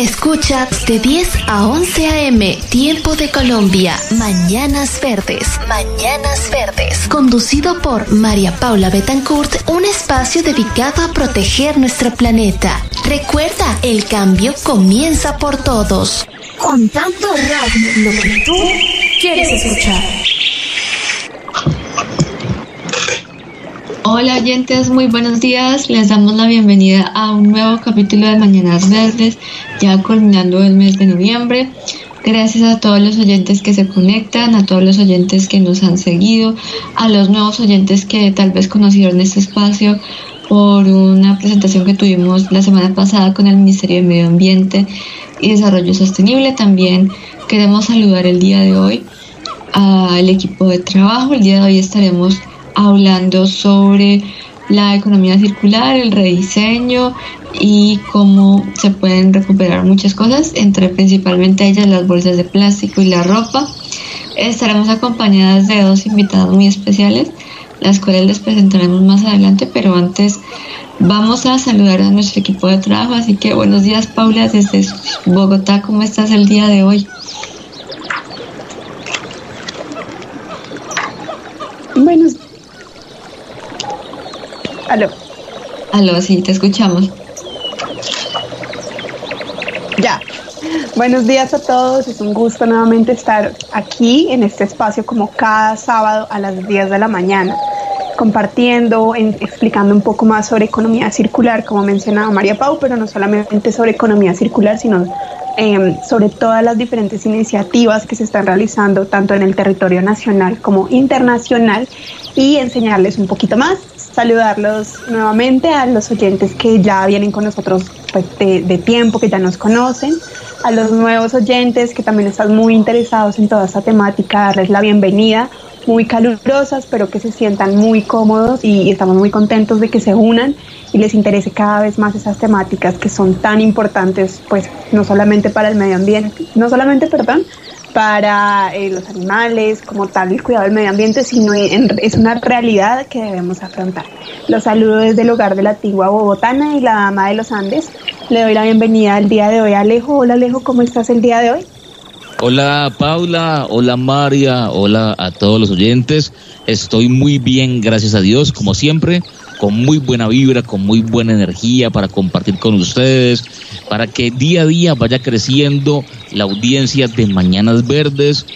Escucha de 10 a 11 a.m. Tiempo de Colombia. Mañanas Verdes. Mañanas Verdes. Conducido por María Paula Betancourt, un espacio dedicado a proteger nuestro planeta. Recuerda, el cambio comienza por todos. Contando radio, lo que tú quieres escuchar. Hola oyentes, muy buenos días. Les damos la bienvenida a un nuevo capítulo de Mañanas Verdes, ya culminando el mes de noviembre. Gracias a todos los oyentes que se conectan, a todos los oyentes que nos han seguido, a los nuevos oyentes que tal vez conocieron este espacio por una presentación que tuvimos la semana pasada con el Ministerio de Medio Ambiente y Desarrollo Sostenible. También queremos saludar el día de hoy al equipo de trabajo. El día de hoy estaremos hablando sobre la economía circular, el rediseño y cómo se pueden recuperar muchas cosas, entre principalmente ellas las bolsas de plástico y la ropa. Estaremos acompañadas de dos invitados muy especiales, las cuales les presentaremos más adelante, pero antes vamos a saludar a nuestro equipo de trabajo. Así que buenos días, Paula, desde Bogotá, ¿cómo estás el día de hoy? Buenos Aló. Aló, sí, te escuchamos. Ya. Buenos días a todos, es un gusto nuevamente estar aquí en este espacio como cada sábado a las 10 de la mañana, compartiendo, explicando un poco más sobre economía circular, como mencionaba María Pau, pero no solamente sobre economía circular, sino em, sobre todas las diferentes iniciativas que se están realizando tanto en el territorio nacional como internacional y enseñarles un poquito más saludarlos nuevamente a los oyentes que ya vienen con nosotros pues, de, tiempo, que ya nos conocen, a los nuevos oyentes que también están muy interesados en toda esta temática, darles la bienvenida, muy calurosas, pero que se sientan muy cómodos y estamos muy contentos de que se unan y les interese cada vez más esas temáticas que son tan importantes, pues no solamente para el medio ambiente, no solamente, perdón, para eh, los animales, como tal el cuidado del medio ambiente, sino es una realidad que debemos afrontar. Los saludo desde el hogar de la antigua Bogotana y la Dama de los Andes. Le doy la bienvenida al día de hoy a Alejo. Hola Alejo, ¿cómo estás el día de hoy? Hola Paula, hola María, hola a todos los oyentes. Estoy muy bien, gracias a Dios, como siempre con muy buena vibra, con muy buena energía para compartir con ustedes, para que día a día vaya creciendo la audiencia de Mañanas Verdes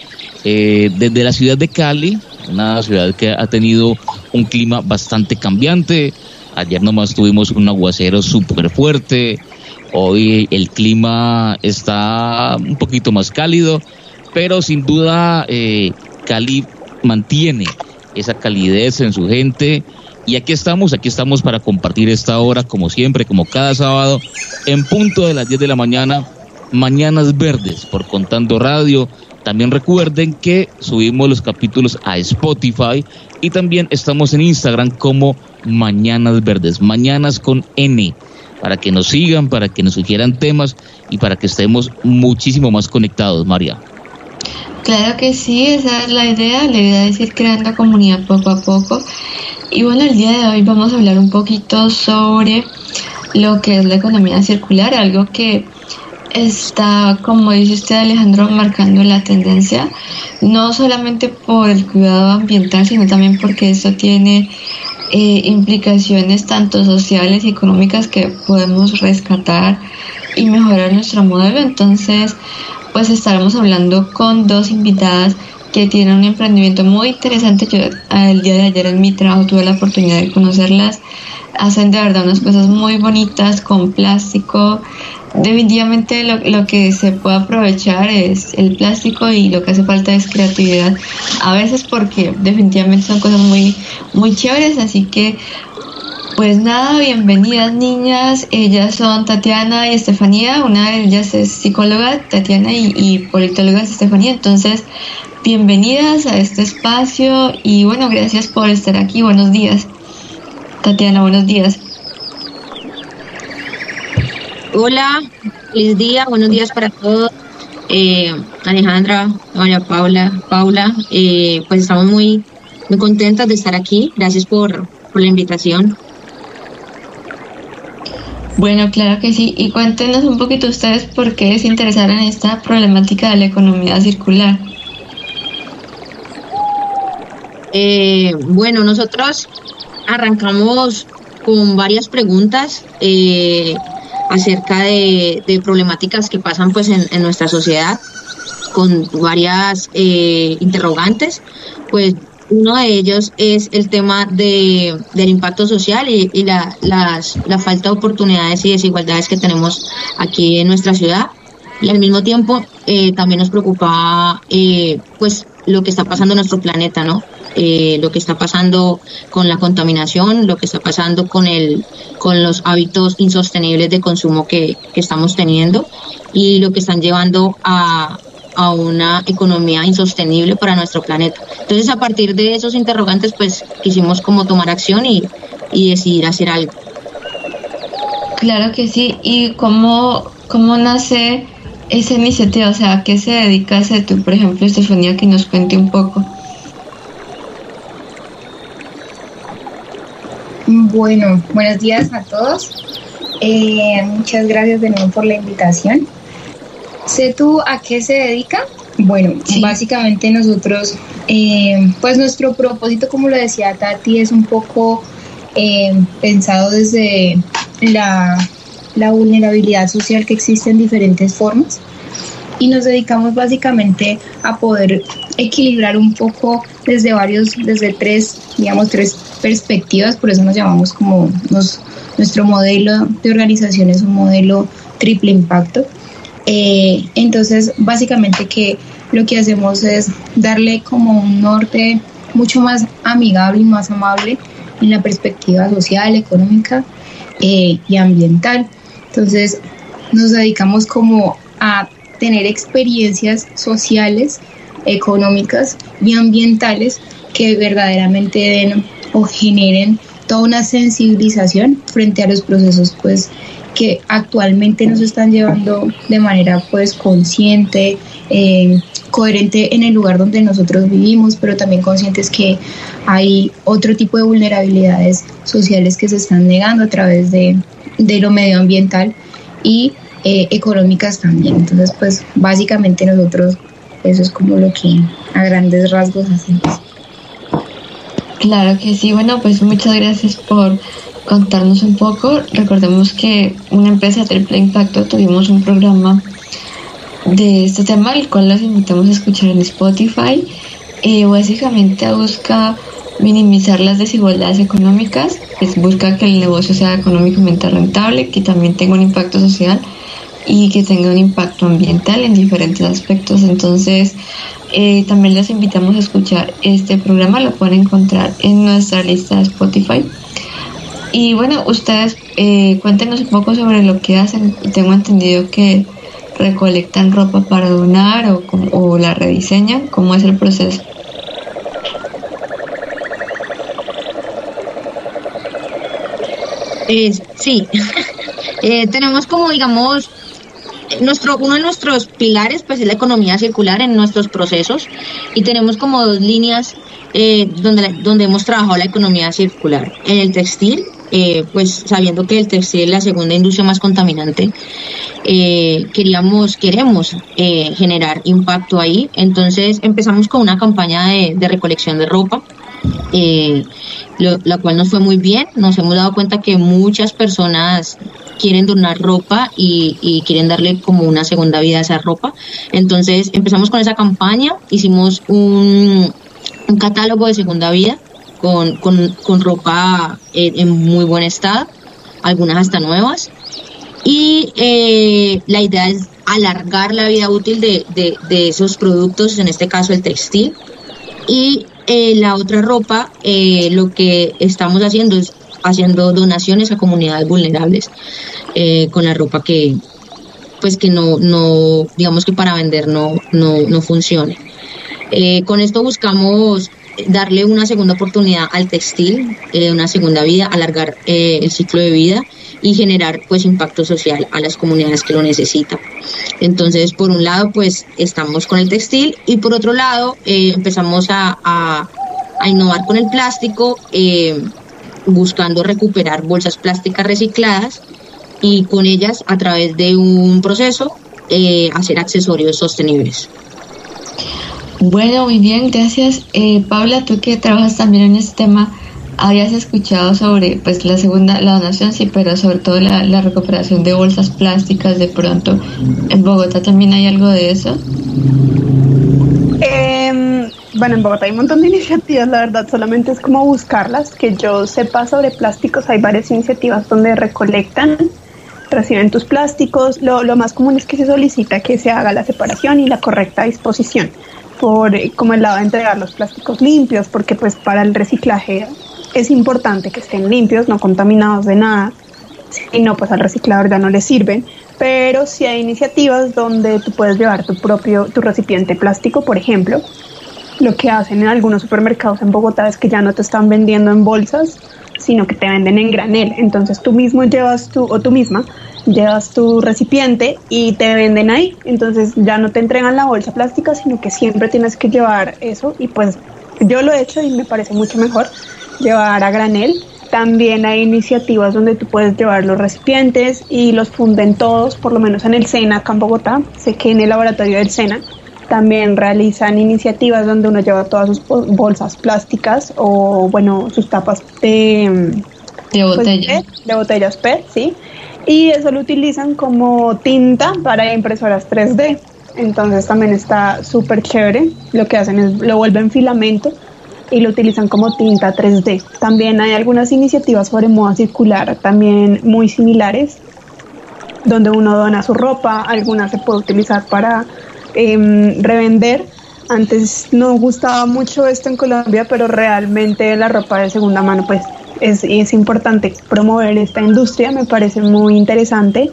eh, desde la ciudad de Cali, una ciudad que ha tenido un clima bastante cambiante. Ayer nomás tuvimos un aguacero súper fuerte, hoy el clima está un poquito más cálido, pero sin duda eh, Cali mantiene esa calidez en su gente y aquí estamos, aquí estamos para compartir esta hora, como siempre, como cada sábado, en punto de las 10 de la mañana, Mañanas Verdes, por Contando Radio. También recuerden que subimos los capítulos a Spotify y también estamos en Instagram como Mañanas Verdes, Mañanas con N, para que nos sigan, para que nos sugieran temas y para que estemos muchísimo más conectados, María. Claro que sí, esa es la idea, la idea es ir creando comunidad poco a poco y bueno, el día de hoy vamos a hablar un poquito sobre lo que es la economía circular, algo que está, como dice usted Alejandro, marcando la tendencia, no solamente por el cuidado ambiental, sino también porque esto tiene eh, implicaciones tanto sociales y económicas que podemos rescatar y mejorar nuestro modelo. Entonces, pues estaremos hablando con dos invitadas que tienen un emprendimiento muy interesante. Yo el día de ayer en mi trabajo tuve la oportunidad de conocerlas. Hacen de verdad unas cosas muy bonitas con plástico. Definitivamente lo, lo que se puede aprovechar es el plástico y lo que hace falta es creatividad. A veces porque definitivamente son cosas muy, muy chéveres. Así que pues nada, bienvenidas niñas. Ellas son Tatiana y Estefanía. Una de ellas es psicóloga, Tatiana, y, y politóloga es Estefanía. Entonces, bienvenidas a este espacio y bueno, gracias por estar aquí. Buenos días. Tatiana, buenos días. Hola, feliz día, buenos días para todos. Eh, Alejandra, María Paula, Paula, eh, pues estamos muy, muy contentas de estar aquí. Gracias por, por la invitación. Bueno, claro que sí. Y cuéntenos un poquito ustedes por qué se interesaron en esta problemática de la economía circular. Eh, bueno, nosotros arrancamos con varias preguntas eh, acerca de, problemáticas que pasan pues en, nuestra sociedad, con varias eh, interrogantes. Pues uno de ellos es el tema de, del impacto social y, la, la falta de oportunidades y desigualdades que tenemos aquí en nuestra ciudad. Y al mismo tiempo eh, también nos preocupa eh, pues lo que está pasando en nuestro planeta, ¿no? Eh, lo que está pasando con la contaminación, lo que está pasando con el, con los hábitos insostenibles de consumo que, que estamos teniendo y lo que están llevando a, a una economía insostenible para nuestro planeta. Entonces, a partir de esos interrogantes, pues quisimos como tomar acción y, y decidir hacer algo. Claro que sí. ¿Y cómo, cómo nace esa iniciativa? O sea, ¿a qué se dedica ese tú, por ejemplo, Estefanía, que nos cuente un poco? Bueno, buenos días a todos. Eh, muchas gracias de nuevo por la invitación. ¿Sé tú a qué se dedica? Bueno, básicamente nosotros, eh, pues nuestro propósito, como lo decía Tati, es un poco eh, pensado desde la, la vulnerabilidad social que existe en diferentes formas. Y nos dedicamos básicamente a poder equilibrar un poco desde varios, desde tres, digamos, tres perspectivas, por eso nos llamamos como nos, nuestro modelo de organización es un modelo triple impacto eh, entonces, básicamente que lo que hacemos es darle como un norte mucho más amigable y más amable en la perspectiva social, económica eh, y ambiental. Entonces, nos dedicamos como a tener experiencias sociales, económicas y ambientales que verdaderamente den o generen toda una sensibilización frente a los procesos pues que actualmente nos están llevando de manera pues consciente, eh, coherente en el lugar donde nosotros vivimos, pero también conscientes que hay otro tipo de vulnerabilidades sociales que se están negando a través de, lo medioambiental y eh, económicas también. Entonces, pues básicamente nosotros eso es como lo que a grandes rasgos hacemos. Claro que sí, bueno, pues muchas gracias por contarnos un poco. Recordemos que una empresa triple impacto tuvimos un programa de este tema, el cual los invitamos a escuchar en Spotify. Básicamente busca minimizar las desigualdades económicas, pues busca que el negocio sea económicamente rentable, que también tenga un impacto social y que tenga un impacto ambiental en diferentes aspectos. Entonces, eh, también les invitamos a escuchar este programa, lo pueden encontrar en nuestra lista de Spotify. Y bueno, ustedes eh, cuéntenos un poco sobre lo que hacen. Tengo entendido que recolectan ropa para donar o, o la rediseñan. ¿Cómo es el proceso? Eh, sí, eh, tenemos como digamos nuestro uno de nuestros pilares pues es la economía circular en nuestros procesos y tenemos como dos líneas eh, donde donde hemos trabajado la economía circular en el textil eh, pues sabiendo que el textil es la segunda industria más contaminante, eh, queríamos, queremos eh, generar impacto ahí. Entonces empezamos con una campaña de, recolección de ropa, la cual nos fue muy bien. Nos hemos dado cuenta que muchas personas quieren donar ropa y, quieren darle como una segunda vida a esa ropa. Entonces empezamos con esa campaña, hicimos un catálogo de segunda vida con, con, ropa en, muy buen estado, algunas hasta nuevas. Y eh, la idea es alargar la vida útil de, de, esos productos, en este caso el textil. Y eh, la otra ropa, eh, lo que estamos haciendo es haciendo donaciones a comunidades vulnerables con la ropa que, pues que no, no digamos que para vender no, no, no funcione. con esto buscamos darle una segunda oportunidad al textil, eh, una segunda vida, alargar eh, el ciclo de vida y generar pues impacto social a las comunidades que lo necesitan. Entonces, por un lado, pues estamos con el textil y por otro lado, eh, empezamos a, a, innovar con el plástico, buscando recuperar bolsas plásticas recicladas y con ellas, a través de un proceso, hacer accesorios sostenibles. Bueno, muy bien, gracias. Eh, Paula, tú que trabajas también en este tema, habías escuchado sobre pues la segunda, la donación, sí, pero sobre todo la, recuperación de bolsas plásticas de pronto. ¿En Bogotá también hay algo de eso? Em, bueno, en Bogotá hay un montón de iniciativas, la verdad, solamente es como buscarlas. Que yo sepa sobre plásticos, hay varias iniciativas donde recolectan, reciben tus plásticos. Lo, lo más común es que se solicita que se haga la separación y la correcta disposición por eh, como el lado de entregar los plásticos limpios, porque pues para el reciclaje es importante que estén limpios, no contaminados de nada, y no pues al reciclador ya no le sirven, pero si hay iniciativas donde tú puedes llevar tu propio, tu recipiente plástico, por ejemplo, lo que hacen en algunos supermercados en Bogotá es que ya no te están vendiendo en bolsas, sino que te venden en granel. Entonces tú mismo llevas tu, o tú misma, llevas tu recipiente y te venden ahí. Entonces ya no te entregan la bolsa plástica, sino que siempre tienes que llevar eso. Y pues yo lo he hecho y me parece mucho mejor llevar a granel. También hay iniciativas donde tú puedes llevar los recipientes y los funden todos, por lo menos en el SENA, acá en Bogotá. Sé que en el laboratorio del SENA también realizan iniciativas donde uno lleva todas sus bolsas plásticas o, bueno, sus tapas de, de, pues, de botellas PET, sí. Y eso lo utilizan como tinta para impresoras 3D. Entonces también está súper chévere. Lo que hacen es lo vuelven filamento y lo utilizan como tinta 3D. También hay algunas iniciativas sobre moda circular también muy similares, donde uno dona su ropa, algunas se puede utilizar para Em, revender. Antes no gustaba mucho esto en Colombia, pero realmente la ropa de segunda mano, pues es, es importante promover esta industria. Me parece muy interesante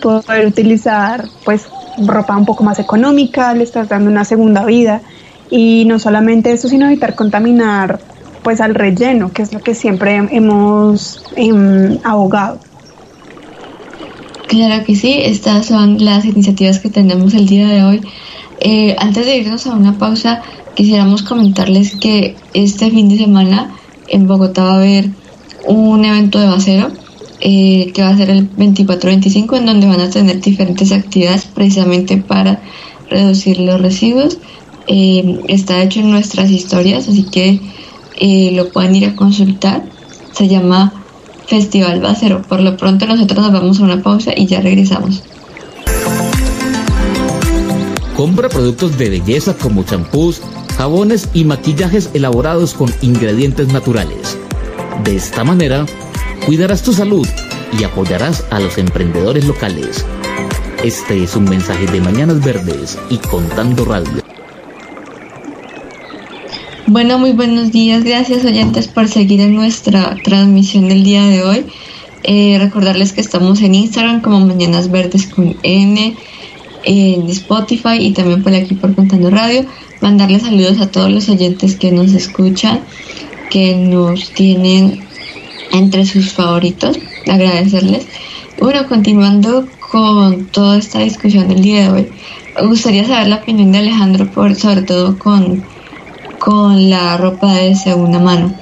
poder utilizar, pues, ropa un poco más económica, le estás dando una segunda vida. Y no solamente eso, sino evitar contaminar, pues, al relleno, que es lo que siempre hemos em, abogado. Claro que sí, estas son las iniciativas que tenemos el día de hoy eh, antes de irnos a una pausa, quisiéramos comentarles que este fin de semana en Bogotá va a haber un evento de basero eh, que va a ser el 24-25 en donde van a tener diferentes actividades precisamente para reducir los residuos. Eh, está hecho en nuestras historias, así que lo pueden ir a consultar. Se llama Festival Basero. Por lo pronto nosotros nos vamos a una pausa y ya regresamos. Compra productos de belleza como champús, jabones y maquillajes elaborados con ingredientes naturales. De esta manera, cuidarás tu salud y apoyarás a los emprendedores locales. Este es un mensaje de Mañanas Verdes y Contando Radio. Bueno, muy buenos días. Gracias oyentes por seguir en nuestra transmisión del día de hoy. Eh, recordarles que estamos en Instagram como Mañanas Verdes con N en Spotify y también por aquí por Contando Radio. Mandarles saludos a todos los oyentes que nos escuchan, que nos tienen entre sus favoritos. Agradecerles. Bueno, continuando con toda esta discusión del día de hoy, me gustaría saber la opinión de Alejandro, por, sobre todo con, con la ropa de segunda mano.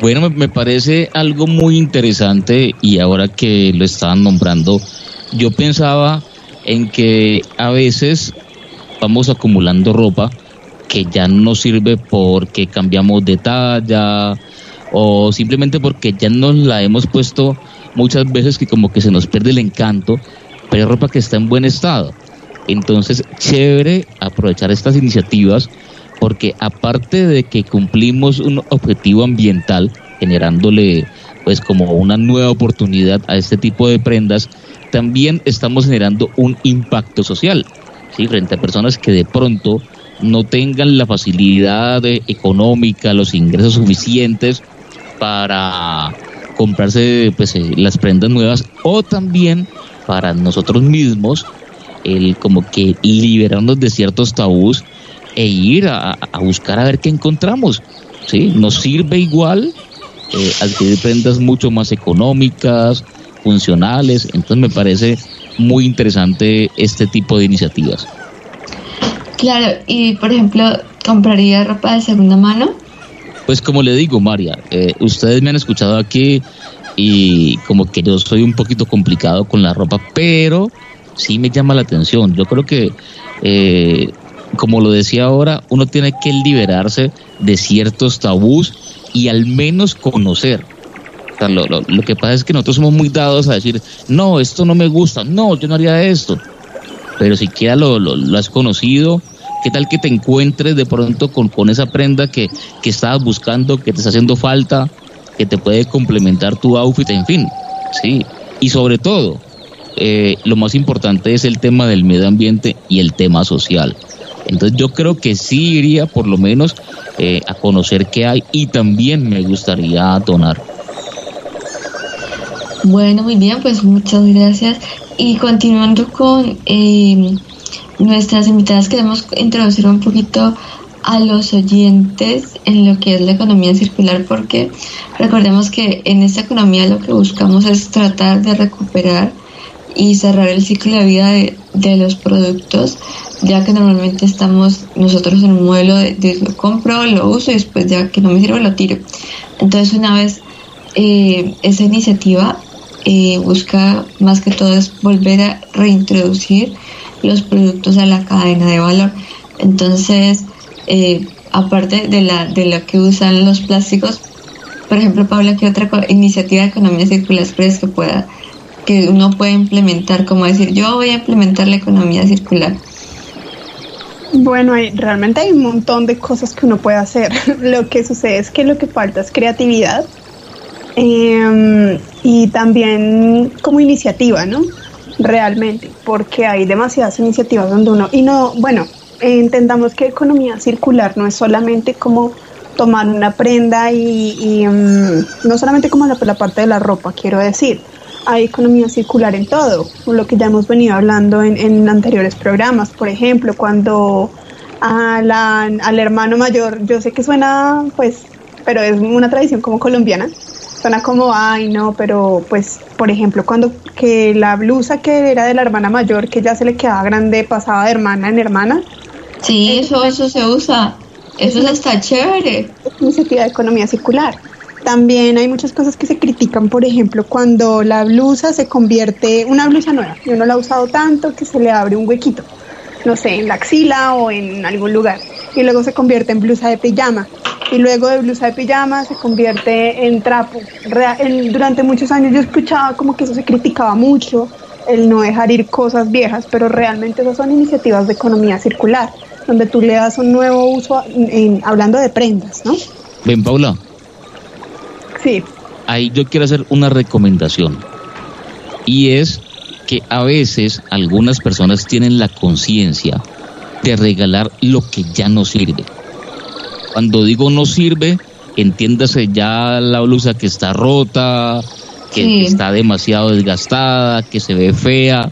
Bueno, me parece algo muy interesante y ahora que lo estaban nombrando, yo pensaba en que a veces vamos acumulando ropa que ya no sirve porque cambiamos de talla o simplemente porque ya nos la hemos puesto muchas veces que como que se nos pierde el encanto, pero es ropa que está en buen estado. Entonces, chévere aprovechar estas iniciativas porque aparte de que cumplimos un objetivo ambiental, generándole pues como una nueva oportunidad a este tipo de prendas, también estamos generando un impacto social, ¿sí? frente a personas que de pronto no tengan la facilidad económica, los ingresos suficientes para comprarse pues, eh, las prendas nuevas o también para nosotros mismos el como que liberarnos de ciertos tabús e ir a, buscar a ver qué encontramos. ¿sí? Nos sirve igual eh, adquirir prendas mucho más económicas, funcionales, entonces me parece muy interesante este tipo de iniciativas. Claro, y por ejemplo, ¿compraría ropa de segunda mano? Pues como le digo, María, eh, ustedes me han escuchado aquí y como que yo soy un poquito complicado con la ropa, pero sí me llama la atención. Yo creo que, eh, como lo decía ahora, uno tiene que liberarse de ciertos tabús y al menos conocer. lo, lo, que pasa es que nosotros somos muy dados a decir, no, esto no me gusta, no, yo no haría esto. Pero siquiera lo, lo, has conocido, ¿qué tal que te encuentres de pronto con, con esa prenda que, que estabas buscando, que te está haciendo falta, que te puede complementar tu outfit, en fin, sí. Y sobre todo, eh, lo más importante es el tema del medio ambiente y el tema social. Entonces yo creo que sí iría por lo menos eh, a conocer qué hay y también me gustaría donar. Bueno, muy bien, pues muchas gracias. Y continuando con eh, nuestras invitadas, queremos introducir un poquito a los oyentes en lo que es la economía circular porque recordemos que en esta economía lo que buscamos es tratar de recuperar y cerrar el ciclo de vida de, los productos, ya que normalmente estamos nosotros en un modelo de, lo compro, lo uso y después ya que no me sirve lo tiro. Entonces una vez eh, esa iniciativa eh, busca más que todo es volver a reintroducir los productos a la cadena de valor. Entonces, eh, aparte de, la, de lo que usan los plásticos, por ejemplo, Paula, ¿qué otra iniciativa de economía circular crees que pueda que uno puede implementar, como decir, yo voy a implementar la economía circular? Bueno, hay, realmente hay un montón de cosas que uno puede hacer. lo que sucede es que lo que falta es creatividad em, y también como iniciativa, ¿no? Realmente, porque hay demasiadas iniciativas donde uno, y no, bueno, entendamos que economía circular no es solamente como tomar una prenda y, em, no solamente como la, la parte de la ropa, quiero decir, hay economía circular en todo, lo que ya hemos venido hablando en, anteriores programas, por ejemplo, cuando al hermano mayor, yo sé que suena, pues, pero es una tradición como colombiana, suena como, ay, no, pero pues, por ejemplo, cuando que la blusa que era de la hermana mayor, que ya se le quedaba grande, pasaba de hermana en hermana. Sí, eso, eso se usa, eso está chévere. Es iniciativa de economía circular. También hay muchas cosas que se critican, por ejemplo, cuando la blusa se convierte, una blusa nueva, y uno la ha usado tanto que se le abre un huequito, no sé, en la axila o en algún lugar, y luego se convierte en blusa de pijama, y luego de blusa de pijama se convierte en trapo. durante muchos años yo escuchaba como que eso se criticaba mucho, el no dejar ir cosas viejas, pero realmente esas son iniciativas de economía circular, donde tú le das un nuevo uso, en, hablando de prendas, ¿no? Ven, Paula, Sí. Ahí yo quiero hacer una recomendación. Y es que a veces algunas personas tienen la conciencia de regalar lo que ya no sirve. Cuando digo no sirve, entiéndase ya la blusa que está rota, que, está demasiado desgastada, que se ve fea.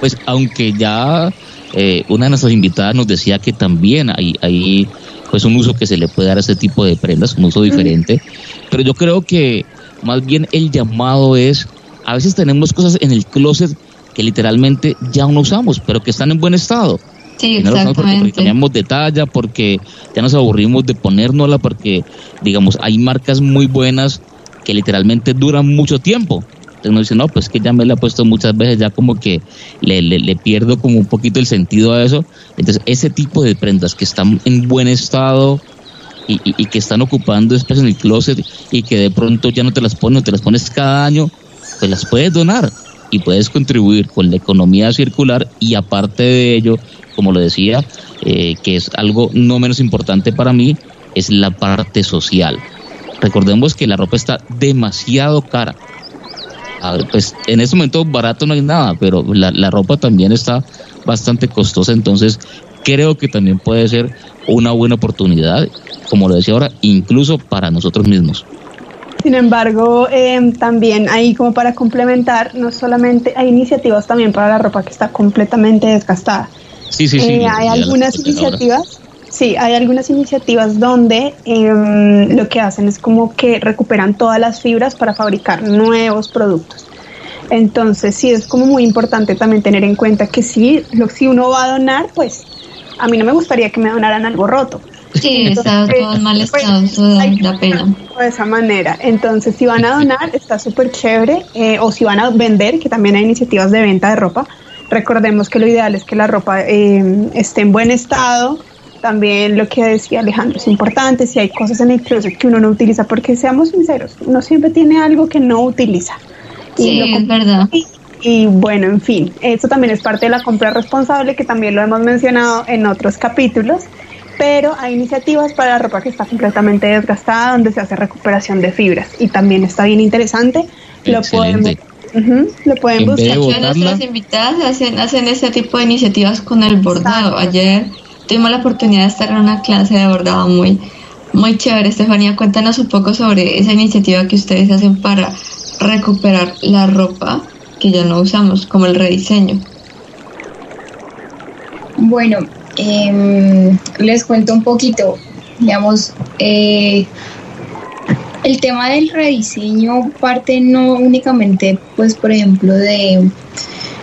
Pues aunque ya eh, una de nuestras invitadas nos decía que también hay, hay pues un uso que se le puede dar a este tipo de prendas, un uso diferente. Pero yo creo que más bien el llamado es, a veces tenemos cosas en el closet que literalmente ya no usamos, pero que están en buen estado. Sí, exactamente. Porque, cambiamos de talla, porque ya nos aburrimos de ponérnosla, porque, digamos, hay marcas muy buenas que literalmente duran mucho tiempo. Entonces uno dice, no, pues que ya me la he puesto muchas veces, ya como que le, le, pierdo como un poquito el sentido a eso. Entonces ese tipo de prendas que están en buen estado y, y, que están ocupando espacio en el closet y que de pronto ya no te las pones, no te las pones cada año, pues las puedes donar y puedes contribuir con la economía circular y aparte de ello, como lo decía, eh, que es algo no menos importante para mí, es la parte social. Recordemos que la ropa está demasiado cara pues en este momento barato no hay nada, pero la, ropa también está bastante costosa, entonces creo que también puede ser una buena oportunidad, como lo decía ahora, incluso para nosotros mismos. Sin embargo, em, también hay como para complementar, no solamente hay iniciativas también para la ropa que está completamente desgastada, Sí, sí, sí. Eh, hay algunas iniciativas. Sí, hay algunas iniciativas donde em, lo que hacen es como que recuperan todas las fibras para fabricar nuevos productos. Entonces, sí, es como muy importante también tener en cuenta que si, lo, si uno va a donar, pues a mí no me gustaría que me donaran algo roto. Sí, está todo en mal pues, estado, eso da, pena. De esa manera. Entonces, si van a donar, está súper chévere. Eh, o si van a vender, que también hay iniciativas de venta de ropa. Recordemos que lo ideal es que la ropa eh, esté en buen estado. También lo que decía Alejandro es importante. Si hay cosas en el closet que uno no utiliza, porque seamos sinceros, uno siempre tiene algo que no utiliza. Sí, es verdad. Y bueno, en fin, eso también es parte de la compra responsable, que también lo hemos mencionado en otros capítulos, pero hay iniciativas para la ropa que está completamente desgastada, donde se hace recuperación de fibras y también está bien interesante. Lo pueden, lo pueden buscar. Nuestras invitadas hacen, hacen este tipo de iniciativas con el bordado. Ayer tuvimos la oportunidad de estar en una clase de bordado muy, muy chévere. Estefanía, cuéntanos un poco sobre esa iniciativa que ustedes hacen para recuperar la ropa que ya no usamos, como el rediseño? Bueno, em, les cuento un poquito, digamos, eh, el tema del rediseño parte no únicamente, pues, por ejemplo, de,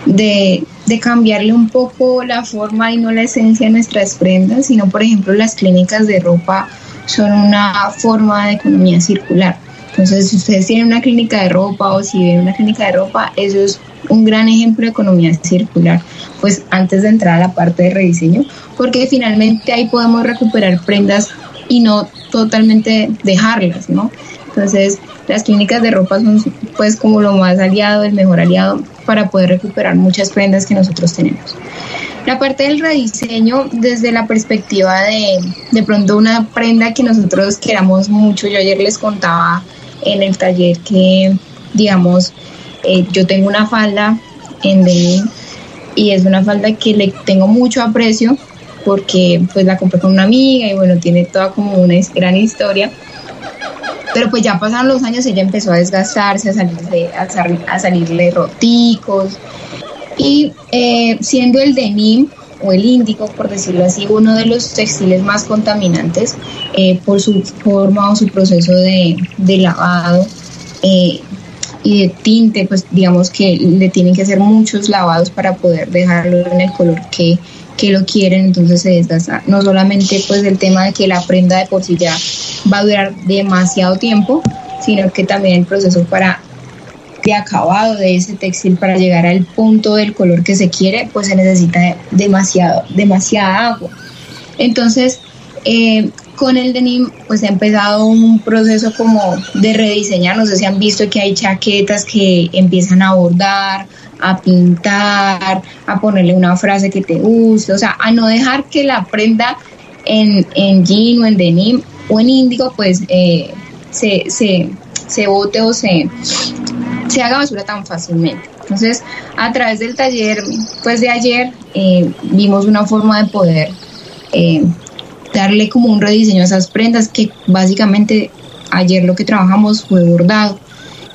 de, cambiarle un poco la forma y no la esencia de nuestras prendas, sino, por ejemplo, las clínicas de ropa son una forma de economía circular. Entonces, si ustedes tienen una clínica de ropa o si ven una clínica de ropa, eso es un gran ejemplo de economía circular, pues antes de entrar a la parte de rediseño, porque finalmente ahí podemos recuperar prendas y no totalmente dejarlas, ¿no? Entonces, las clínicas de ropa son pues como lo más aliado, el mejor aliado para poder recuperar muchas prendas que nosotros tenemos. La parte del rediseño desde la perspectiva de de pronto una prenda que nosotros queramos mucho, yo ayer les contaba en el taller que, digamos, eh, yo tengo una falda en denim y es una falda que le tengo mucho aprecio porque pues la compré con una amiga y bueno, tiene toda como una gran historia. Pero pues ya pasaron los años, ella empezó a desgastarse, a salirle, a, salirle roticos. Y eh, siendo el denim o el índico, por decirlo así, uno de los textiles más contaminantes eh, por su forma o su proceso de, lavado eh, y de tinte, pues digamos que le tienen que hacer muchos lavados para poder dejarlo en el color que, que lo quieren, entonces se desgasta. No solamente pues el tema de que la prenda de por sí ya va a durar demasiado tiempo, sino que también el proceso para de acabado de ese textil para llegar al punto del color que se quiere, pues se necesita demasiado, demasiada agua. Entonces, eh, con el denim, pues ha empezado un proceso como de rediseñar. No sé si han visto que hay chaquetas que empiezan a bordar, a pintar, a ponerle una frase que te guste, o sea, a no dejar que la prenda en, en jean o en denim o en índigo, pues eh, se, se, se bote o se, se haga basura tan fácilmente. Entonces, a través del taller, pues de ayer, eh, vimos una forma de poder eh, darle como un rediseño a esas prendas que básicamente ayer lo que trabajamos fue bordado.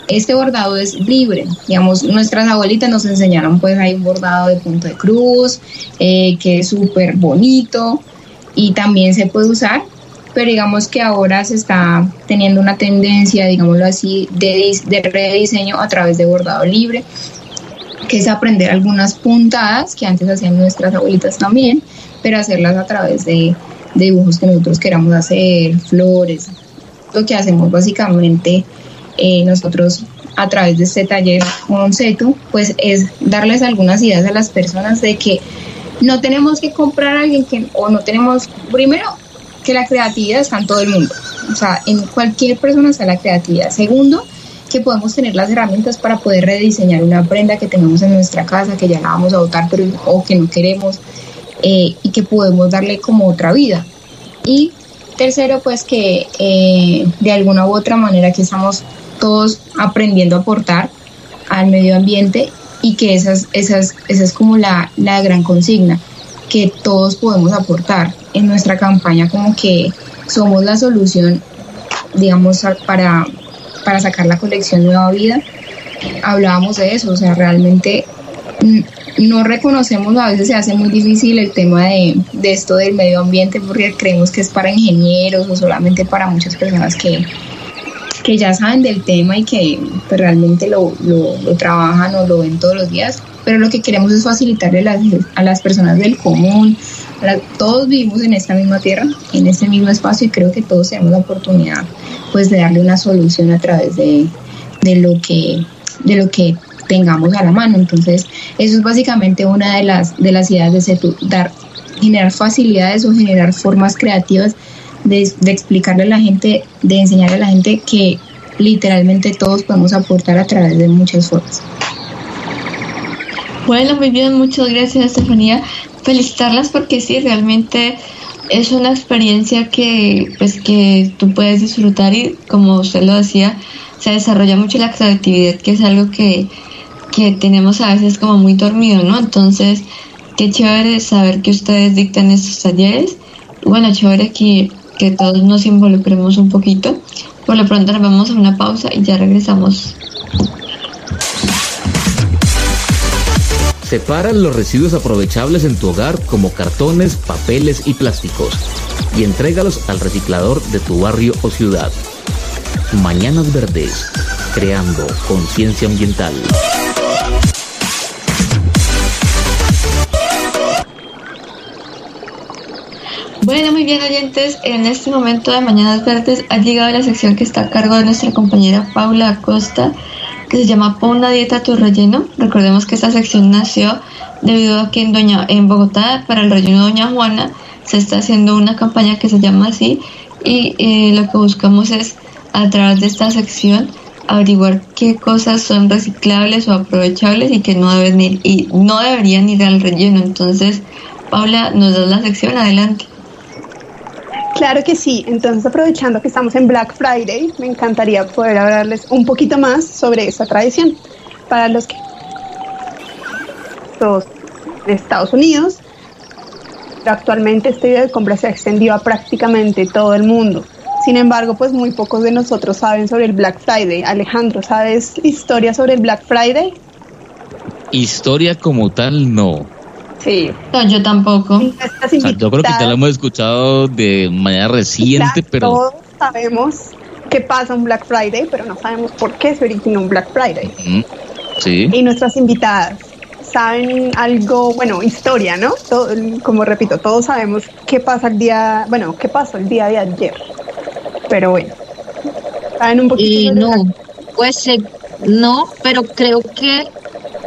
Este bordado es libre, digamos, nuestras abuelitas nos enseñaron pues hay un bordado de punto de cruz, eh, que es súper bonito y también se puede usar pero digamos que ahora se está teniendo una tendencia, digámoslo así, de, de rediseño a través de bordado libre, que es aprender algunas puntadas que antes hacían nuestras abuelitas también, pero hacerlas a través de, dibujos que nosotros queramos hacer, flores. Lo que hacemos básicamente eh, nosotros a través de este taller con Setu, pues es darles algunas ideas a las personas de que no tenemos que comprar a alguien que, o no tenemos, primero, que la creatividad está en todo el mundo. O sea, en cualquier persona está la creatividad. Segundo, que podemos tener las herramientas para poder rediseñar una prenda que tengamos en nuestra casa, que ya la vamos a botar, pero o que no queremos, eh, y que podemos darle como otra vida. Y tercero, pues que eh, de alguna u otra manera que estamos todos aprendiendo a aportar al medio ambiente y que esa es como la, la gran consigna, que todos podemos aportar en nuestra campaña como que somos la solución, digamos, para, para sacar la colección Nueva Vida. Hablábamos de eso, o sea, realmente no reconocemos, a veces se hace muy difícil el tema de, esto del medio ambiente porque creemos que es para ingenieros o solamente para muchas personas que, que ya saben del tema y que pues, realmente lo, trabajan o lo ven todos los días, pero lo que queremos es facilitarle a las personas del común, todos vivimos en esta misma tierra, en este mismo espacio y creo que todos tenemos la oportunidad pues de darle una solución a través de, de lo que de lo que tengamos a la mano. Entonces, eso es básicamente una de las, de las ideas de dar, generar facilidades o generar formas creativas de, de explicarle a la gente, de enseñarle a la gente que literalmente todos podemos aportar a través de muchas formas. Bueno, muy bien, muchas gracias Estefanía. Felicitarlas porque sí, realmente es una experiencia que pues que tú puedes disfrutar y como usted lo decía, se desarrolla mucho la creatividad, que es algo que que tenemos a veces como muy dormido, ¿no? Entonces, qué chévere saber que ustedes dictan estos talleres. Bueno, chévere que, que todos nos involucremos un poquito. Por lo pronto nos vamos a una pausa y ya regresamos. Separa los residuos aprovechables en tu hogar como cartones, papeles y plásticos y entrégalos al reciclador de tu barrio o ciudad. Mañanas Verdes, creando conciencia ambiental. Bueno, muy bien oyentes, en este momento de Mañanas Verdes ha llegado la sección que está a cargo de nuestra compañera Paula Acosta, que se llama Pon una dieta a tu relleno. Recordemos que esta sección nació debido a que en, Doña, en Bogotá, para el relleno de Doña Juana, se está haciendo una campaña que se llama así y eh, lo que buscamos es a través de esta sección averiguar qué cosas son reciclables o aprovechables y que no deben ir y no deberían ir al relleno. Entonces, Paula, nos da la sección, adelante. Claro que sí, entonces aprovechando que estamos en Black Friday, me encantaría poder hablarles un poquito más sobre esta tradición. Para los que todos de Estados Unidos, actualmente este día de compra se ha extendido a prácticamente todo el mundo. Sin embargo, pues muy pocos de nosotros saben sobre el Black Friday. Alejandro, ¿sabes historia sobre el Black Friday? Historia como tal, no. Sí. No, yo tampoco. yo creo que ya lo hemos escuchado de manera reciente, pero... Todos sabemos qué pasa un Black Friday, pero no sabemos por qué se originó un Black Friday. Sí. Y nuestras invitadas saben algo, bueno, historia, ¿no? como repito, todos sabemos qué pasa el día, bueno, qué pasó el día de ayer. Pero bueno, saben un poquito. no, pues no, pero creo que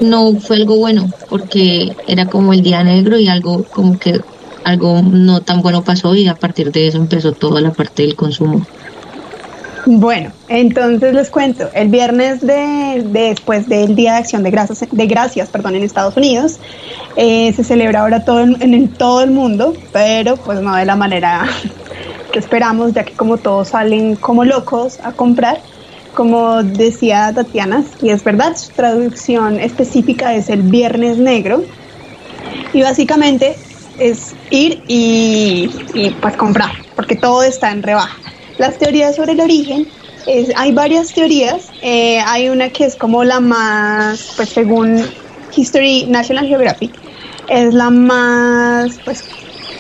no fue algo bueno porque era como el día negro y algo como que algo no tan bueno pasó y a partir de eso empezó toda la parte del consumo. Bueno, entonces les cuento, el viernes de, después del Día de Acción de Gracias, de Gracias perdón, en Estados Unidos, eh, se celebra ahora todo en, en, todo el mundo, pero pues no de la manera que esperamos, ya que como todos salen como locos a comprar, como decía Tatiana, y es verdad, su traducción específica es el Viernes Negro. Y básicamente es ir y, pues comprar, porque todo está en rebaja. Las teorías sobre el origen, es, hay varias teorías. Eh, hay una que es como la más, pues según History National Geographic, es la más, pues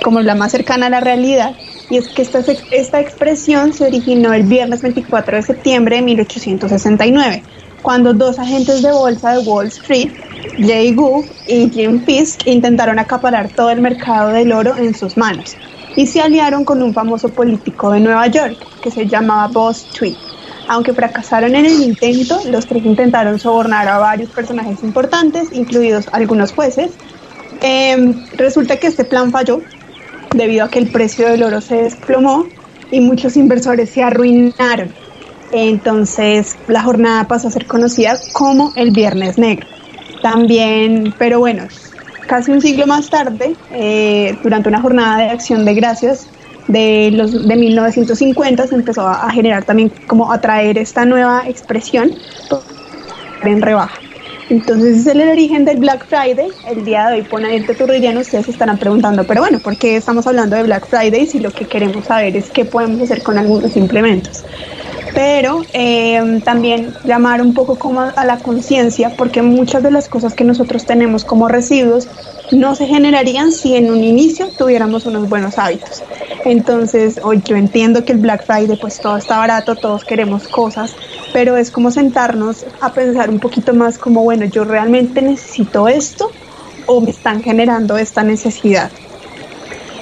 como la más cercana a la realidad y es que esta, esta expresión se originó el viernes 24 de septiembre de 1869, cuando dos agentes de bolsa de Wall Street, Jay Gould y Jim Fisk, intentaron acaparar todo el mercado del oro en sus manos y se aliaron con un famoso político de Nueva York que se llamaba Boss Tweed. Aunque fracasaron en el intento, los tres intentaron sobornar a varios personajes importantes, incluidos algunos jueces. Em, resulta que este plan falló debido a que el precio del oro se desplomó y muchos inversores se arruinaron. Entonces la jornada pasó a ser conocida como el Viernes Negro. También, pero bueno, casi un siglo más tarde, eh, durante una jornada de acción de gracias de los de 1950 se empezó a, generar también como a traer esta nueva expresión en rebaja. Entonces es el origen del Black Friday. El día de hoy pone abierto tu relleno. Ustedes se estarán preguntando, pero bueno, ¿por qué estamos hablando de Black Friday si lo que queremos saber es qué podemos hacer con algunos implementos? pero eh, también llamar un poco como a la conciencia, porque muchas de las cosas que nosotros tenemos como residuos no se generarían si en un inicio tuviéramos unos buenos hábitos. Entonces, hoy yo entiendo que el Black Friday, pues todo está barato, todos queremos cosas, pero es como sentarnos a pensar un poquito más como, bueno, yo realmente necesito esto o me están generando esta necesidad.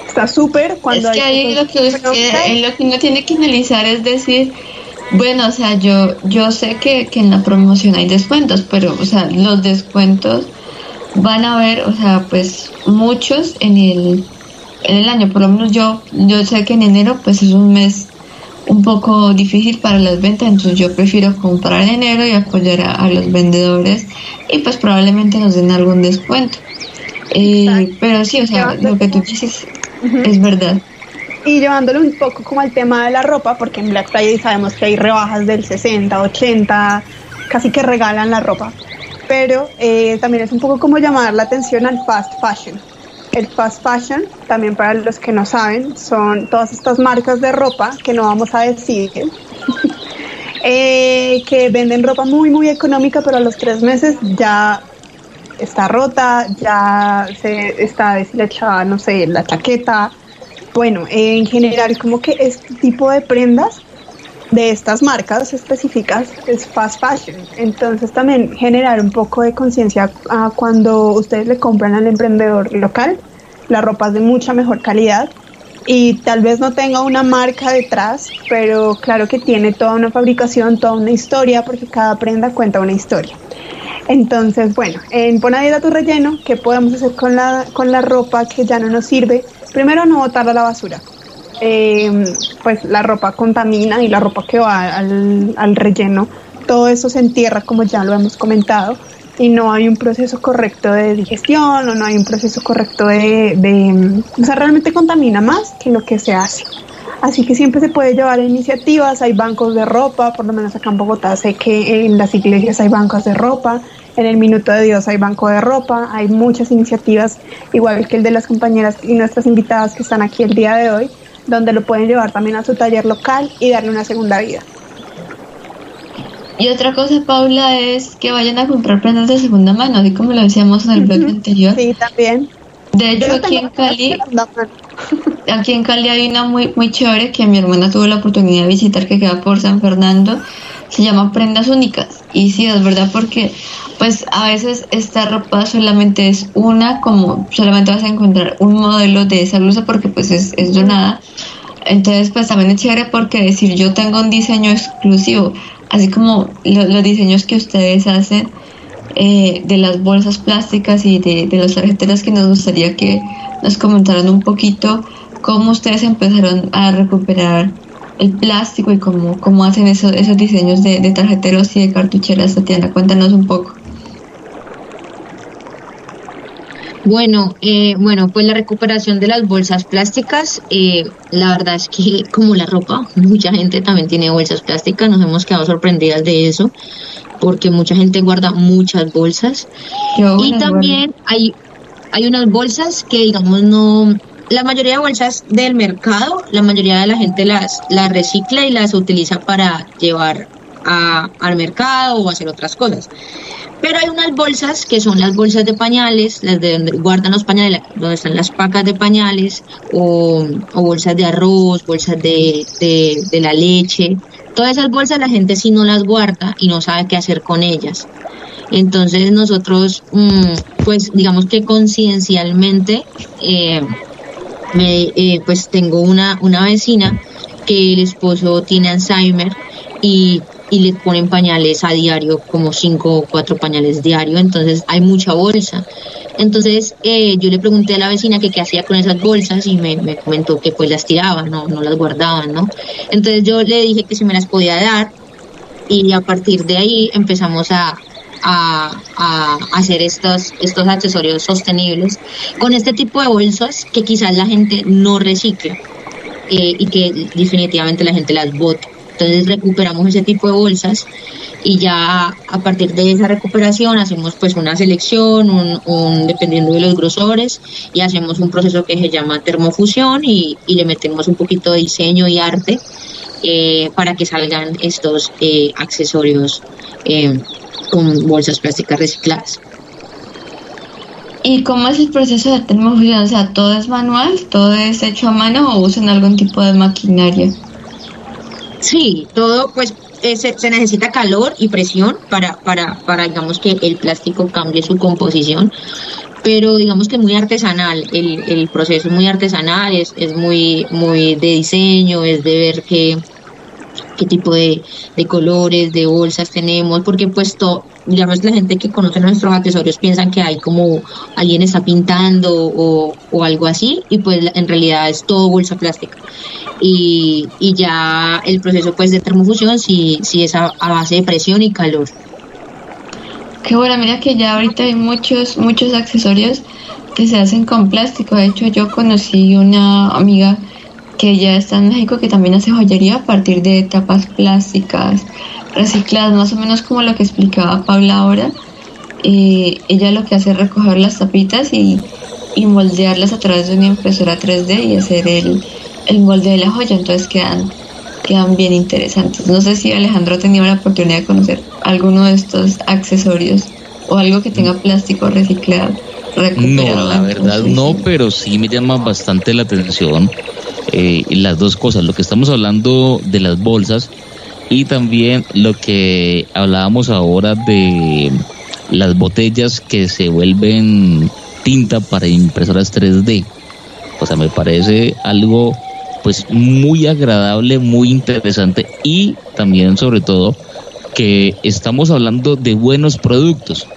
Está súper cuando... Es que ahí lo que, usted, lo que uno tiene que analizar es decir, bueno, o sea, yo, yo sé que, que en la promoción hay descuentos, pero, o sea, los descuentos van a haber, o sea, pues muchos en el, en el año. Por lo menos yo, yo sé que en enero, pues es un mes un poco difícil para las ventas, entonces yo prefiero comprar en enero y apoyar a, los vendedores y pues probablemente nos den algún descuento. Eh, pero sí, o sea, lo que tú dices es verdad. Y llevándolo un poco como al tema de la ropa, porque en Black Friday sabemos que hay rebajas del 60, 80, casi que regalan la ropa. Pero eh, también es un poco como llamar la atención al fast fashion. El fast fashion, también para los que no saben, son todas estas marcas de ropa que no vamos a decir, eh, que venden ropa muy, muy económica, pero a los tres meses ya está rota, ya se está deshechada, no sé, la chaqueta. Bueno, en general, como que este tipo de prendas de estas marcas específicas es fast fashion. Entonces también generar un poco de conciencia cuando ustedes le compran al emprendedor local, la ropa es de mucha mejor calidad y tal vez no tenga una marca detrás, pero claro que tiene toda una fabricación, toda una historia, porque cada prenda cuenta una historia. Entonces, bueno, en Pon a tu relleno, ¿qué podemos hacer con la, con la ropa que ya no nos sirve? Primero, no botarla a la basura. Eh, pues la ropa contamina y la ropa que va al, al relleno, todo eso se entierra, como ya lo hemos comentado, y no hay un proceso correcto de digestión o no hay un proceso correcto de, de, o sea, realmente contamina más que lo que se hace. Así que siempre se puede llevar iniciativas, hay bancos de ropa, por lo menos acá en Bogotá sé que en las iglesias hay bancos de ropa, en el Minuto de Dios hay banco de ropa, hay muchas iniciativas, igual que el de las compañeras y nuestras invitadas que están aquí el día de hoy, donde lo pueden llevar también a su taller local y darle una segunda vida. Y otra cosa, Paula, es que vayan a comprar prendas de segunda mano, así como lo decíamos en el blog anterior. Sí, también. De hecho, aquí en Cali, aquí en Cali hay una muy, muy chévere que mi hermana tuvo la oportunidad de visitar que queda por San Fernando. Se llama Prendas Únicas. Y sí, es verdad porque pues a veces esta ropa solamente es una, como solamente vas a encontrar un modelo de esa blusa porque pues es, es donada. Entonces pues también es chévere porque decir yo tengo un diseño exclusivo, así como los diseños que ustedes hacen eh, de las bolsas plásticas y de, de las tarjeteras que nos gustaría que nos comentaran un poquito cómo ustedes empezaron a recuperar el plástico y cómo, cómo hacen esos, esos diseños de, de tarjeteros y de cartucheras, Tatiana. Cuéntanos un poco. Bueno, eh, bueno, pues la recuperación de las bolsas plásticas, eh, la verdad es que como la ropa, mucha gente también tiene bolsas plásticas, nos hemos quedado sorprendidas de eso, porque mucha gente guarda muchas bolsas. y también hay, hay unas bolsas que digamos no, la mayoría de bolsas del mercado, la mayoría de la gente las, las recicla y las utiliza para llevar al mercado o hacer otras cosas. Pero hay unas bolsas que son las bolsas de pañales, las de donde guardan los pañales, donde están las pacas de pañales, o, bolsas de arroz, bolsas de, de, la leche. Todas esas bolsas la gente sí no las guarda y no sabe qué hacer con ellas. Entonces nosotros, mm, pues digamos que conciencialmente, eh, eh, pues tengo una, una vecina que el esposo tiene Alzheimer y y le ponen pañales a diario, como cinco o cuatro pañales diario, entonces hay mucha bolsa. Entonces eh, yo le pregunté a la vecina qué hacía con esas bolsas y me, me comentó que pues las tiraban, no, no las guardaban, ¿no? Entonces yo le dije que si me las podía dar y a partir de ahí empezamos a, a, a, hacer estos, estos accesorios sostenibles con este tipo de bolsas que quizás la gente no recicla eh, y que definitivamente la gente las bota. Entonces recuperamos ese tipo de bolsas y ya a partir de esa recuperación hacemos pues una selección, un, dependiendo de los grosores y hacemos un proceso que se llama termofusión y, le metemos un poquito de diseño y arte eh, para que salgan estos eh, accesorios eh, con bolsas plásticas recicladas. ¿Y cómo es el proceso de termofusión? O sea, ¿todo es manual? ¿Todo es hecho a mano o usan algún tipo de maquinaria? Sí, todo pues eh, se, necesita calor y presión para, para, para, digamos, que el plástico cambie su composición, pero digamos que muy artesanal, el, el proceso es muy artesanal, es, es muy, muy de diseño, es de ver qué, qué tipo de, de colores, de bolsas tenemos, porque pues digamos la gente que conoce nuestros accesorios piensan que hay como alguien está pintando o, o algo así y pues en realidad es todo bolsa plástica y, y ya el proceso pues de termofusión sí, sí es a, base de presión y calor. Qué bueno, mira que ya ahorita hay muchos, muchos accesorios que se hacen con plástico. De hecho, yo conocí una amiga que ya está en México que también hace joyería a partir de tapas plásticas recicladas, más o menos como lo que explicaba Paula ahora. Eh, ella lo que hace es recoger las tapitas y, y moldearlas a través de una impresora 3D y hacer el, el molde de la joya, entonces quedan, quedan bien interesantes. No sé si Alejandro ha tenido la oportunidad de conocer alguno de estos accesorios o algo que tenga plástico reciclado. No, la verdad no, pero sí me llama bastante la atención eh, las dos cosas, lo que estamos hablando de las bolsas y también lo que hablábamos ahora de las botellas que se vuelven tinta para impresoras 3D. O sea, me parece algo pues muy agradable, muy interesante y también sobre todo que estamos hablando de buenos productos.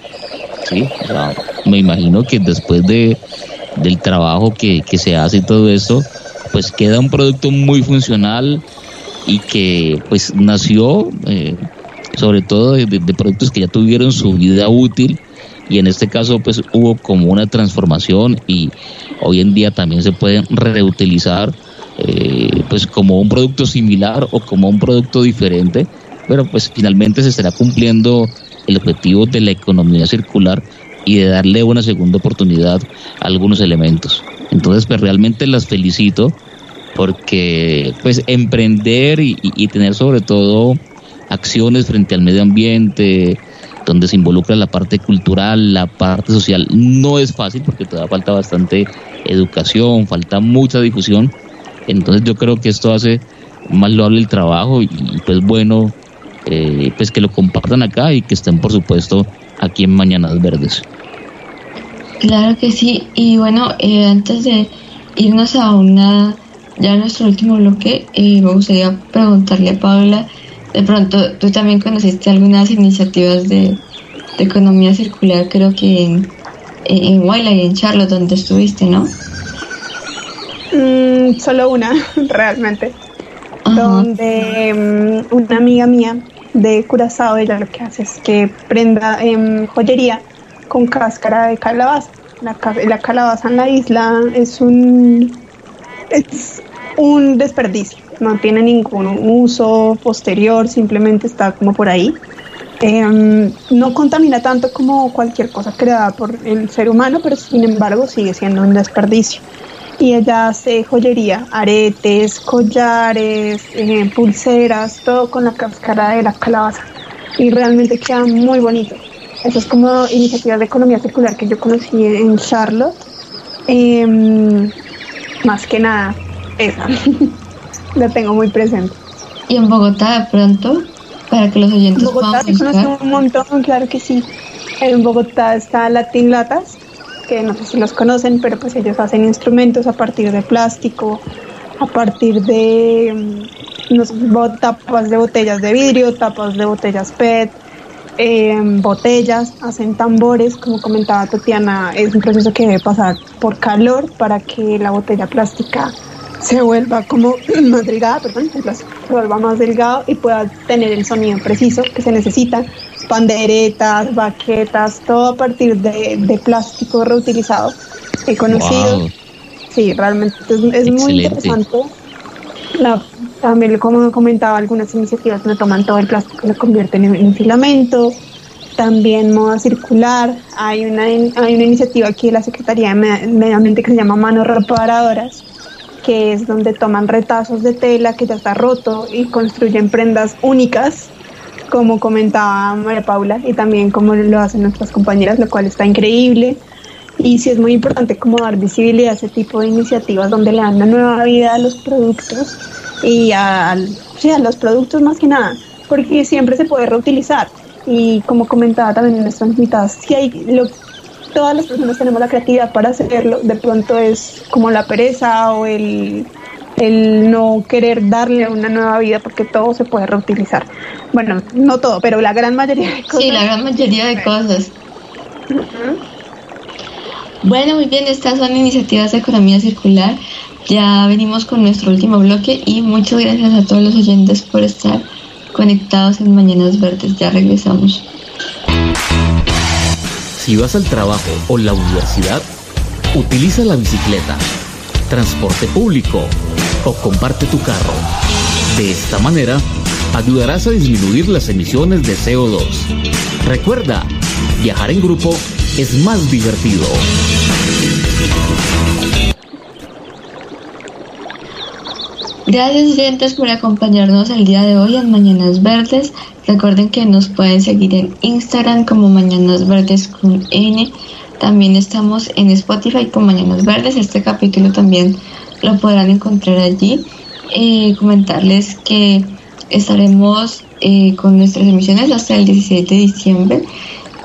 ¿sí? me imagino que después de, del trabajo que, se hace y todo eso, pues queda un producto muy funcional y que pues nació eh, sobre todo de, de, productos que ya tuvieron su vida útil. Y en este caso pues hubo como una transformación y hoy en día también se pueden reutilizar eh, pues como un producto similar o como un producto diferente, pero pues finalmente se estará cumpliendo el objetivo de la economía circular y de darle una segunda oportunidad a algunos elementos. Entonces, pues realmente las felicito porque pues emprender y, y tener sobre todo acciones frente al medio ambiente, donde se involucra la parte cultural, la parte social, no es fácil porque todavía falta bastante educación, falta mucha difusión, entonces yo creo que esto hace más loable el trabajo y, pues bueno, eh, pues que lo compartan acá y que estén por supuesto aquí en Mañanas Verdes. Claro que sí, y bueno, eh, antes de irnos a una, ya nuestro último bloque, eh, me gustaría preguntarle a Paula, de pronto tú también conociste algunas iniciativas de, economía circular, creo que en, en, y en Charlotte, donde estuviste, ¿no? Mm, solo una, realmente. Donde mm, una amiga mía de Curazao, ella lo que hace es que prenda en joyería con cáscara de calabaza. La, la, calabaza en la isla es un, es un desperdicio, no tiene ningún uso posterior, simplemente está como por ahí. Em, no contamina tanto como cualquier cosa creada por el ser humano, pero sin embargo sigue siendo un desperdicio y ella hace joyería, aretes, collares, eh, pulseras, todo con la cáscara de la calabaza y realmente queda muy bonito. Eso es como iniciativa de economía circular que yo conocí en Charlotte. Em, más que nada, esa. la tengo muy presente. ¿Y en Bogotá de pronto? Para que los oyentes en Bogotá puedan un montón, claro que sí. En Bogotá está Latin Latas, que no sé si los conocen, pero pues ellos hacen instrumentos a partir de plástico, a partir de mm, tapas de botellas de vidrio, tapas de botellas PET, em, botellas, hacen tambores, como comentaba Tatiana, es un proceso que debe pasar por calor para que la botella plástica se vuelva como más delgada, perdón, se vuelva más delgado y pueda tener el sonido preciso que se necesita panderetas, baquetas, todo a partir de, plástico reutilizado. He conocido. Sí, realmente es, muy interesante la también como comentaba algunas iniciativas donde toman todo el plástico lo convierten en, filamento, también moda circular, hay una, hay una iniciativa aquí de la Secretaría de Medio Ambiente que se llama Manos Reparadoras, que es donde toman retazos de tela que ya está roto y construyen prendas únicas, como comentaba María Paula, y también como lo hacen nuestras compañeras, lo cual está increíble. Y sí es muy importante como dar visibilidad a ese tipo de iniciativas donde le dan una nueva vida a los productos y a, sí, a los productos más que nada, porque siempre se puede reutilizar. Y como comentaba también en nuestras invitadas, si hay lo, todas las personas tenemos la creatividad para hacerlo, de pronto es como la pereza o el, el no querer darle una nueva vida porque todo se puede reutilizar. Bueno, no todo, pero la gran mayoría de cosas. Sí, la gran mayoría de cosas. Bueno, muy bien, estas son iniciativas de economía circular. Ya venimos con nuestro último bloque y muchas gracias a todos los oyentes por estar conectados en Mañanas Verdes. Ya regresamos. Si vas al trabajo o la universidad, utiliza la bicicleta, transporte público o comparte tu carro. De esta manera, ayudarás a disminuir las emisiones de CO2. Recuerda, viajar en grupo es más divertido. Gracias oyentes por acompañarnos el día de hoy en Mañanas Verdes. Recuerden que nos pueden seguir en Instagram como Mañanas Verdes con N. También estamos en Spotify con Mañanas Verdes. Este capítulo también lo podrán encontrar allí. Eh, comentarles que estaremos eh, con nuestras emisiones hasta el 17 de diciembre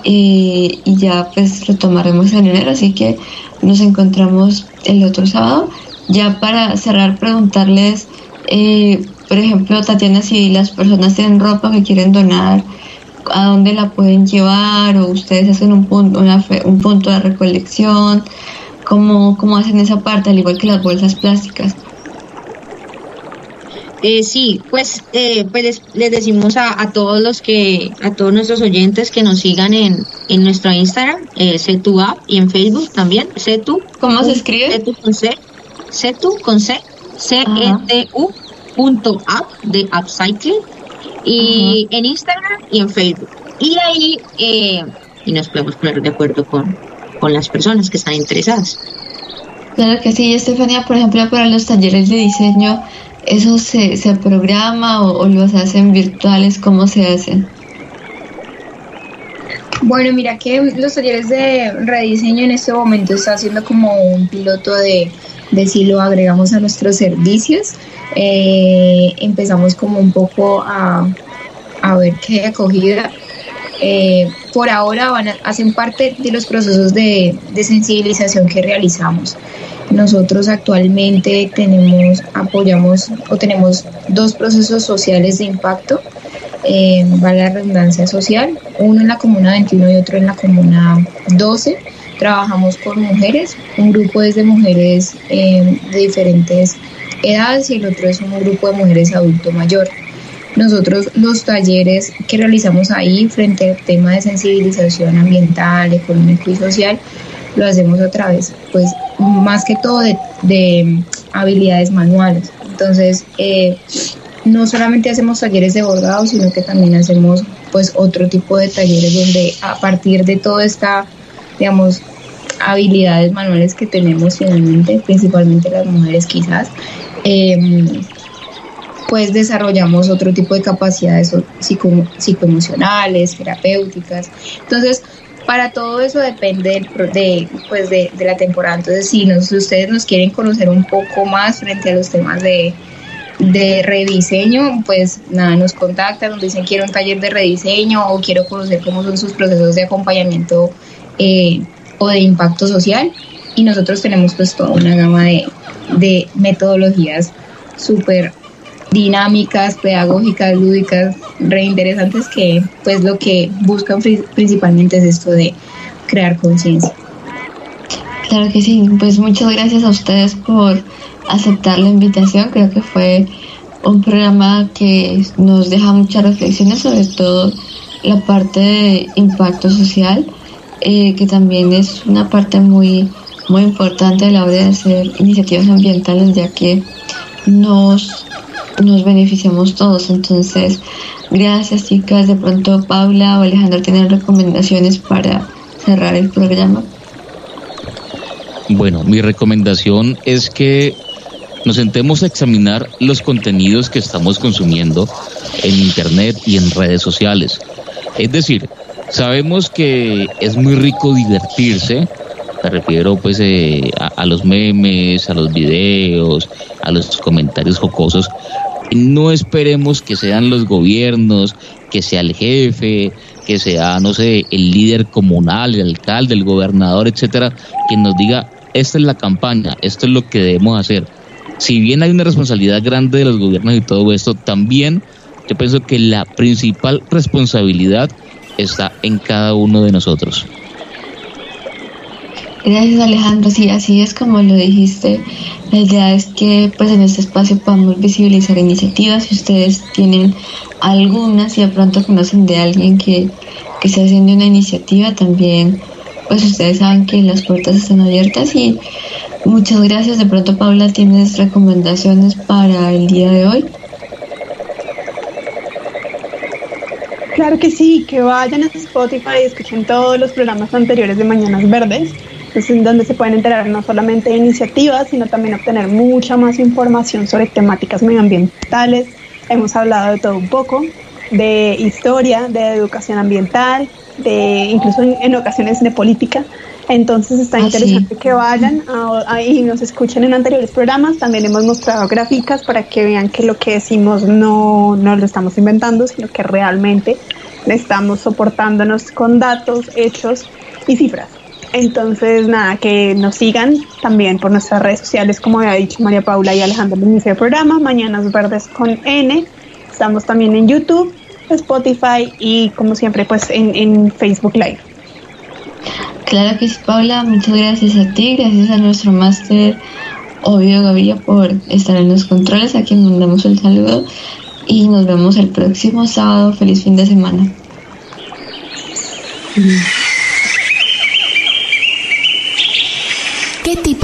eh, y ya pues retomaremos en enero. Así que nos encontramos el otro sábado. Ya para cerrar, preguntarles eh, por ejemplo, Tatiana, si las personas tienen ropa que quieren donar, ¿a dónde la pueden llevar? ¿O ustedes hacen un punto, un punto de recolección? ¿Cómo, ¿Cómo hacen esa parte, al igual que las bolsas plásticas? Eh, sí, pues, eh, pues les, decimos a, todos los que, a todos nuestros oyentes que nos sigan en, en nuestro Instagram, eh, App y en Facebook también, Cetu. ¿Cómo se escribe? Cetu con C, Cetu con C, C-E-T-U punto app de Upcycling y en Instagram y en Facebook. Y ahí eh, y nos podemos poner de acuerdo con, con las personas que están interesadas. Claro que sí, Estefania, por ejemplo, para los talleres de diseño, ¿eso se, se programa o, o los hacen virtuales? ¿Cómo se hacen? Bueno, mira que los talleres de rediseño en este momento está haciendo como un piloto de de si lo agregamos a nuestros servicios. Eh, empezamos como un poco a, a ver qué acogida. Eh, por ahora van hacen parte de los procesos de, de, sensibilización que realizamos. Nosotros actualmente tenemos, apoyamos o tenemos dos procesos sociales de impacto, eh, la redundancia social, uno en la comuna 21 y otro en la comuna 12 Trabajamos con mujeres, un grupo es de mujeres eh, de diferentes edades y el otro es un grupo de mujeres adulto mayor. Nosotros los talleres que realizamos ahí frente al tema de sensibilización ambiental, económico y social, lo hacemos a través, pues más que todo de, habilidades manuales. Entonces, eh, no solamente hacemos talleres de bordado, sino que también hacemos pues otro tipo de talleres donde a partir de toda esta digamos, habilidades manuales que tenemos finalmente, principalmente las mujeres quizás, em, pues desarrollamos otro tipo de capacidades psico, psicoemocionales, terapéuticas. Entonces, para todo eso depende de, pues de, la temporada. Entonces, si, nos, ustedes nos quieren conocer un poco más frente a los temas de, de rediseño, pues nada, nos contactan, nos dicen quiero un taller de rediseño o quiero conocer cómo son sus procesos de acompañamiento eh, o de impacto social y nosotros tenemos pues toda una gama de, de metodologías súper dinámicas, pedagógicas, lúdicas, reinteresantes que pues lo que buscan principalmente es esto de crear conciencia. Claro que sí, pues muchas gracias a ustedes por aceptar la invitación, creo que fue un programa que nos deja muchas reflexiones sobre todo la parte de impacto social eh, que también es una parte muy, muy importante a la hora de hacer iniciativas ambientales, ya que nos nos beneficiamos todos. Entonces, gracias chicas. De pronto Paula o Alejandro tienen recomendaciones para cerrar el programa. Bueno, mi recomendación es que nos sentemos a examinar los contenidos que estamos consumiendo en Internet y en redes sociales. Es decir, sabemos que es muy rico divertirse, me refiero pues eh, a, los memes, a los videos, a los comentarios jocosos. No esperemos que sean los gobiernos, que sea el jefe, que sea, no sé, el líder comunal, el alcalde, el gobernador, etcétera, quien nos diga, esta es la campaña, esto es lo que debemos hacer. Si bien hay una responsabilidad grande de los gobiernos y todo esto, también yo pienso que la principal responsabilidad está en cada uno de nosotros. Gracias Alejandro, sí, así es como lo dijiste. La idea es que pues en este espacio podamos visibilizar iniciativas. Si ustedes tienen algunas, si de pronto conocen de alguien que, que esté haciendo una iniciativa, también pues ustedes saben que las puertas están abiertas y muchas gracias. De pronto Paula, ¿tienes recomendaciones para el día de hoy? Claro que sí, que vayan a Spotify y escuchen todos los programas anteriores de Mañanas Verdes en donde se pueden enterar no solamente de iniciativas, sino también obtener mucha más información sobre temáticas medioambientales. Hemos hablado de todo un poco, de historia, de educación ambiental, de incluso en, ocasiones de política. Entonces está ah, interesante que vayan y nos escuchen en anteriores programas. También hemos mostrado gráficas para que vean que lo que decimos no, no lo estamos inventando, sino que realmente estamos soportándonos con datos, hechos y cifras. Entonces, nada, que nos sigan también por nuestras redes sociales, como había dicho María Paula y Alejandro al inicio del programa, Mañanas Verdes con N. Estamos también en YouTube, Spotify y, como siempre, pues en, Facebook Live. Claro que sí, Paula, muchas gracias a ti, gracias a nuestro máster Obvio Gavilla por estar en los controles, a quien mandamos el saludo y nos vemos el próximo sábado. Feliz fin de semana. ¿Qué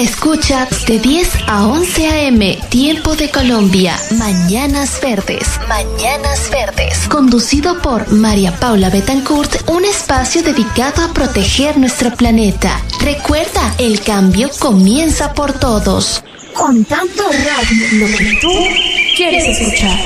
Escucha de 10 a 11 a.m. Tiempo de Colombia. Mañanas Verdes. Mañanas Verdes. Conducido por María Paula Betancourt, un espacio dedicado a proteger nuestro planeta. Recuerda, el cambio comienza por todos. Con tanto radio, lo que tú quieres escuchar.